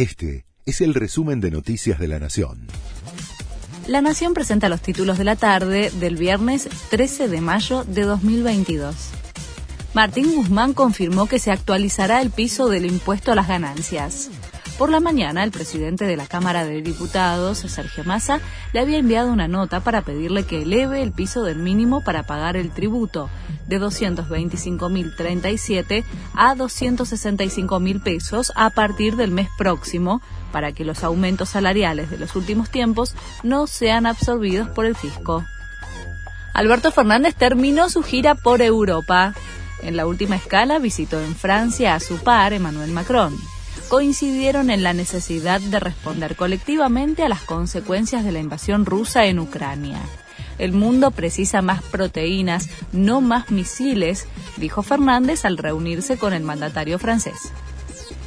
Este es el resumen de Noticias de la Nación. La Nación presenta los títulos de la tarde del viernes 13 de mayo de 2022. Martín Guzmán confirmó que se actualizará el piso del impuesto a las ganancias. Por la mañana, el presidente de la Cámara de Diputados, Sergio Massa, le había enviado una nota para pedirle que eleve el piso del mínimo para pagar el tributo de 225.037 a 265.000 pesos a partir del mes próximo para que los aumentos salariales de los últimos tiempos no sean absorbidos por el fisco. Alberto Fernández terminó su gira por Europa. En la última escala visitó en Francia a su par, Emmanuel Macron coincidieron en la necesidad de responder colectivamente a las consecuencias de la invasión rusa en Ucrania. El mundo precisa más proteínas, no más misiles, dijo Fernández al reunirse con el mandatario francés.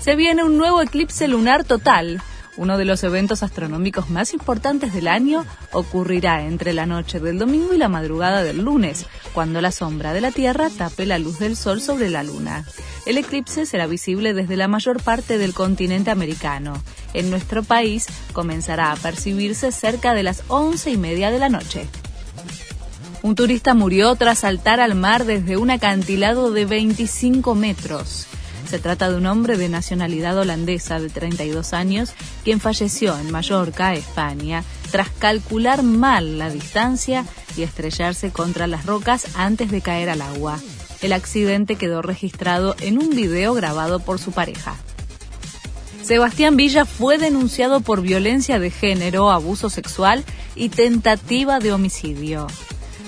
Se viene un nuevo eclipse lunar total, uno de los eventos astronómicos más importantes del año ocurrirá entre la noche del domingo y la madrugada del lunes, cuando la sombra de la Tierra tape la luz del Sol sobre la Luna. El eclipse será visible desde la mayor parte del continente americano. En nuestro país comenzará a percibirse cerca de las once y media de la noche. Un turista murió tras saltar al mar desde un acantilado de 25 metros. Se trata de un hombre de nacionalidad holandesa de 32 años, quien falleció en Mallorca, España, tras calcular mal la distancia y estrellarse contra las rocas antes de caer al agua. El accidente quedó registrado en un video grabado por su pareja. Sebastián Villa fue denunciado por violencia de género, abuso sexual y tentativa de homicidio.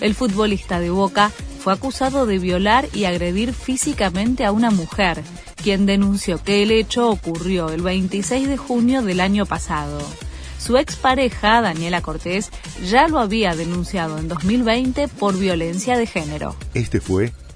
El futbolista de Boca fue acusado de violar y agredir físicamente a una mujer quien denunció que el hecho ocurrió el 26 de junio del año pasado. Su expareja, Daniela Cortés, ya lo había denunciado en 2020 por violencia de género. Este fue